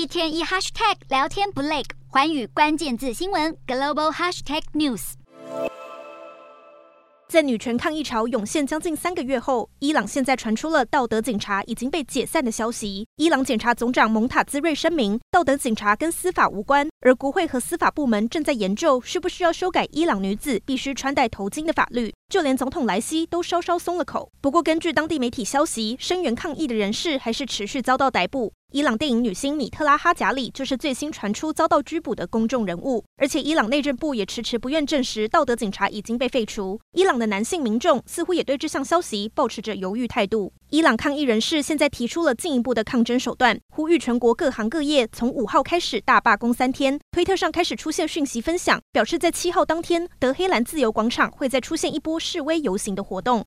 一天一 hashtag 聊天不累，寰宇关键字新闻 global hashtag news。在女权抗议潮涌现将近三个月后，伊朗现在传出了道德警察已经被解散的消息。伊朗检察总长蒙塔兹瑞声明，道德警察跟司法无关，而国会和司法部门正在研究需不需要修改伊朗女子必须穿戴头巾的法律。就连总统莱西都稍稍松了口。不过，根据当地媒体消息，声援抗议的人士还是持续遭到逮捕。伊朗电影女星米特拉哈贾里就是最新传出遭到拘捕的公众人物，而且伊朗内政部也迟迟不愿证实道德警察已经被废除。伊朗的男性民众似乎也对这项消息抱持着犹豫态度。伊朗抗议人士现在提出了进一步的抗争手段，呼吁全国各行各业从五号开始大罢工三天。推特上开始出现讯息分享，表示在七号当天，德黑兰自由广场会再出现一波示威游行的活动。